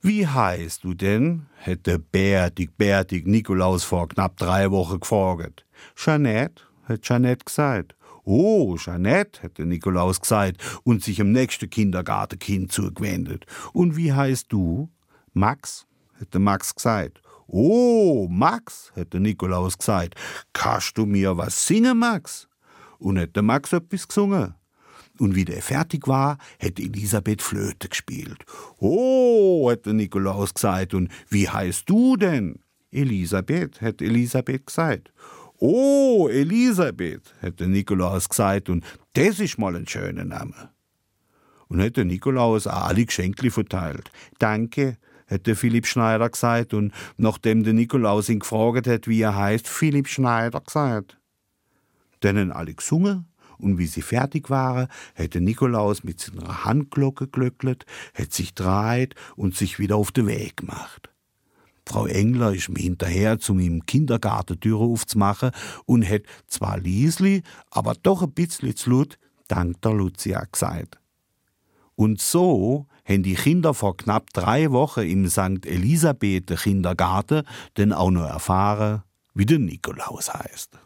Wie heißt du denn? hätte bärtig, bärtig Nikolaus vor knapp drei Wochen gefragt. Jeanette, hätte Jeanette gesagt. Oh, Jeanette, hätte Nikolaus gesagt und sich im nächsten Kindergartenkind zugewendet. Und wie heißt du? Max, hätte Max gesagt. Oh, Max, hätte Nikolaus gesagt. Kannst du mir was singen, Max? Und hätte Max etwas gesungen. Und wie der fertig war, hätte Elisabeth Flöte gespielt. Oh, hätte Nikolaus gesagt. Und wie heißt du denn? Elisabeth, hätte Elisabeth gesagt. Oh, Elisabeth, hätte Nikolaus gesagt, und das ist mal ein schöner Name. Und hätte Nikolaus auch alle Geschenkli verteilt. Danke, hätte Philipp Schneider gesagt, und nachdem der Nikolaus ihn gefragt hat, wie er heißt, Philipp Schneider gesagt. Denen alle gesungen, und wie sie fertig waren, hätte Nikolaus mit seiner Handglocke glöcklet, hätte sich dreht und sich wieder auf den Weg gemacht. Frau Engler ist mir hinterher, zum im Kindergartentüre aufzumachen und hat zwar Liesli, aber doch ein bisschen zu laut, dank der Lucia gesagt. Und so haben die Kinder vor knapp drei Wochen im St. Elisabeth Kindergarten denn auch noch erfahren, wie der Nikolaus heißt.